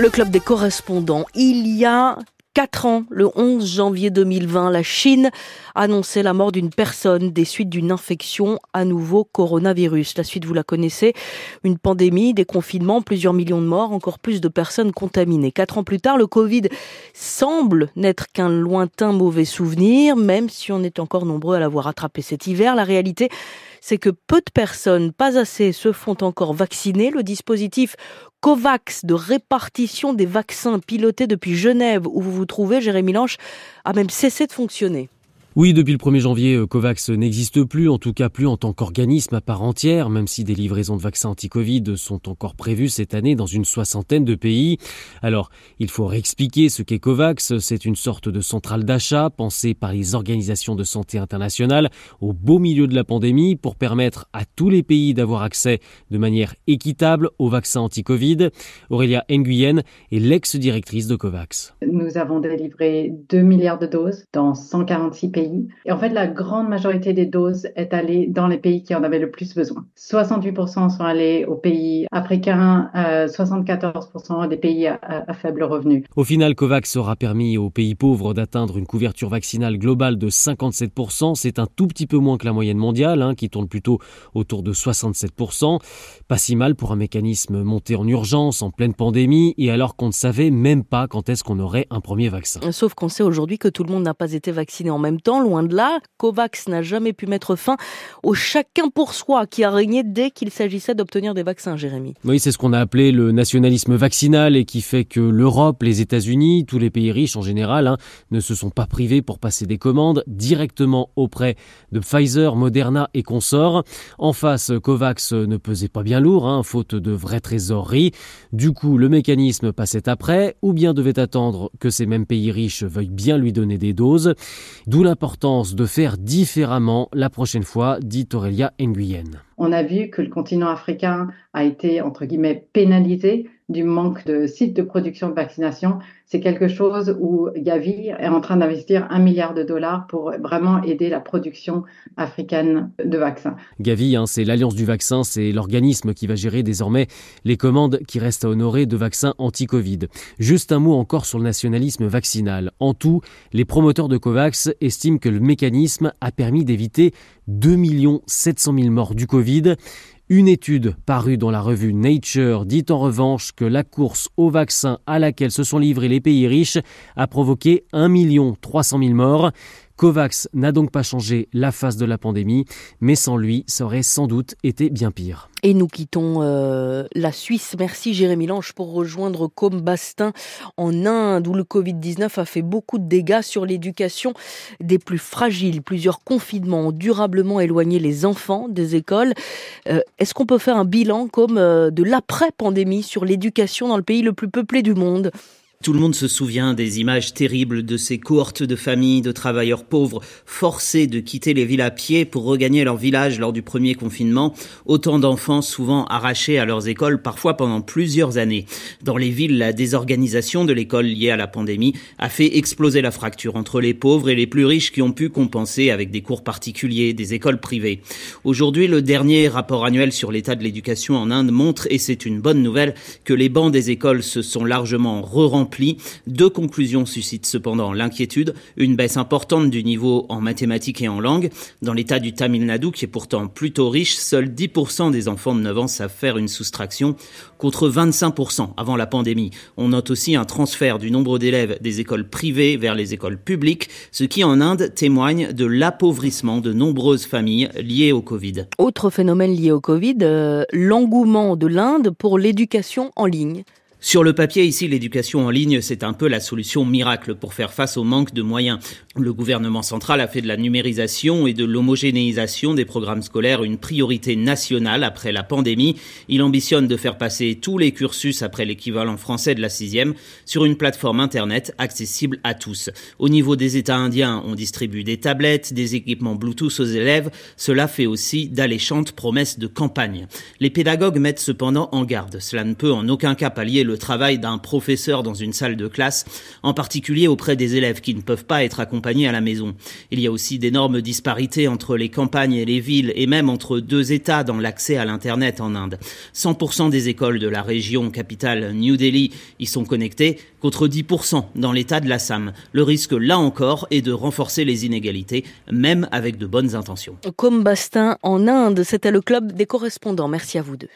Le club des correspondants, il y a Quatre ans, le 11 janvier 2020, la Chine annonçait la mort d'une personne des suites d'une infection à nouveau coronavirus. La suite, vous la connaissez, une pandémie, des confinements, plusieurs millions de morts, encore plus de personnes contaminées. Quatre ans plus tard, le Covid semble n'être qu'un lointain mauvais souvenir, même si on est encore nombreux à l'avoir attrapé cet hiver. La réalité, c'est que peu de personnes, pas assez, se font encore vacciner. Le dispositif COVAX de répartition des vaccins piloté depuis Genève, où vous vous trouvez, Jérémy Lange, a même cessé de fonctionner. Oui, depuis le 1er janvier, euh, COVAX n'existe plus, en tout cas plus en tant qu'organisme à part entière, même si des livraisons de vaccins anti-Covid sont encore prévues cette année dans une soixantaine de pays. Alors, il faut réexpliquer ce qu'est COVAX. C'est une sorte de centrale d'achat pensée par les organisations de santé internationales au beau milieu de la pandémie pour permettre à tous les pays d'avoir accès de manière équitable aux vaccins anti-Covid. Aurélia Nguyen est l'ex-directrice de COVAX. Nous avons délivré 2 milliards de doses dans 146 pays et en fait, la grande majorité des doses est allée dans les pays qui en avaient le plus besoin. 68% sont allés aux pays africains, 74% euh, des pays à, à, faible revenu. Au final, COVAX aura permis aux pays pauvres d'atteindre une couverture vaccinale globale de 57%. C'est un tout petit peu moins que la moyenne mondiale, hein, qui tourne plutôt autour de 67%. Pas si mal pour un mécanisme monté en urgence, en pleine pandémie, et alors qu'on ne savait même pas quand est-ce qu'on aurait un premier vaccin. Sauf qu'on sait aujourd'hui que tout le monde n'a pas été vacciné en même temps loin de là. COVAX n'a jamais pu mettre fin au chacun pour soi qui a régné dès qu'il s'agissait d'obtenir des vaccins, Jérémy. Oui, c'est ce qu'on a appelé le nationalisme vaccinal et qui fait que l'Europe, les États-Unis, tous les pays riches en général, hein, ne se sont pas privés pour passer des commandes directement auprès de Pfizer, Moderna et consorts. En face, COVAX ne pesait pas bien lourd, hein, faute de vraie trésorerie. Du coup, le mécanisme passait après, ou bien devait attendre que ces mêmes pays riches veuillent bien lui donner des doses. D'où l'importance de faire différemment la prochaine fois, dit Aurélia Nguyen. On a vu que le continent africain a été, entre guillemets, pénalisé du manque de sites de production de vaccination. C'est quelque chose où Gavi est en train d'investir un milliard de dollars pour vraiment aider la production africaine de vaccins. Gavi, hein, c'est l'Alliance du vaccin, c'est l'organisme qui va gérer désormais les commandes qui restent à honorer de vaccins anti-Covid. Juste un mot encore sur le nationalisme vaccinal. En tout, les promoteurs de COVAX estiment que le mécanisme a permis d'éviter 2 700 000 morts du Covid. Une étude parue dans la revue Nature dit en revanche que la course au vaccin à laquelle se sont livrés les pays riches a provoqué 1 300 000 morts. COVAX n'a donc pas changé la face de la pandémie, mais sans lui, ça aurait sans doute été bien pire. Et nous quittons euh, la Suisse. Merci Jérémy Lange pour rejoindre Combastin en Inde où le Covid-19 a fait beaucoup de dégâts sur l'éducation des plus fragiles. Plusieurs confinements ont durablement éloigné les enfants des écoles. Euh, est-ce qu'on peut faire un bilan comme euh, de l'après-pandémie sur l'éducation dans le pays le plus peuplé du monde? Tout le monde se souvient des images terribles de ces cohortes de familles de travailleurs pauvres forcés de quitter les villes à pied pour regagner leur village lors du premier confinement. Autant d'enfants souvent arrachés à leurs écoles, parfois pendant plusieurs années. Dans les villes, la désorganisation de l'école liée à la pandémie a fait exploser la fracture entre les pauvres et les plus riches qui ont pu compenser avec des cours particuliers, des écoles privées. Aujourd'hui, le dernier rapport annuel sur l'état de l'éducation en Inde montre, et c'est une bonne nouvelle, que les bancs des écoles se sont largement deux conclusions suscitent cependant l'inquiétude. Une baisse importante du niveau en mathématiques et en langue. Dans l'état du Tamil Nadu, qui est pourtant plutôt riche, seuls 10% des enfants de 9 ans savent faire une soustraction, contre 25% avant la pandémie. On note aussi un transfert du nombre d'élèves des écoles privées vers les écoles publiques, ce qui en Inde témoigne de l'appauvrissement de nombreuses familles liées au Covid. Autre phénomène lié au Covid, euh, l'engouement de l'Inde pour l'éducation en ligne. Sur le papier, ici, l'éducation en ligne, c'est un peu la solution miracle pour faire face au manque de moyens. Le gouvernement central a fait de la numérisation et de l'homogénéisation des programmes scolaires une priorité nationale après la pandémie. Il ambitionne de faire passer tous les cursus après l'équivalent français de la sixième sur une plateforme Internet accessible à tous. Au niveau des États indiens, on distribue des tablettes, des équipements Bluetooth aux élèves. Cela fait aussi d'alléchantes promesses de campagne. Les pédagogues mettent cependant en garde. Cela ne peut en aucun cas pallier le le travail d'un professeur dans une salle de classe, en particulier auprès des élèves qui ne peuvent pas être accompagnés à la maison. Il y a aussi d'énormes disparités entre les campagnes et les villes et même entre deux États dans l'accès à l'Internet en Inde. 100% des écoles de la région capitale New Delhi y sont connectées, contre 10% dans l'État de l'Assam. Le risque, là encore, est de renforcer les inégalités, même avec de bonnes intentions. Comme Bastin en Inde, c'était le club des correspondants. Merci à vous deux.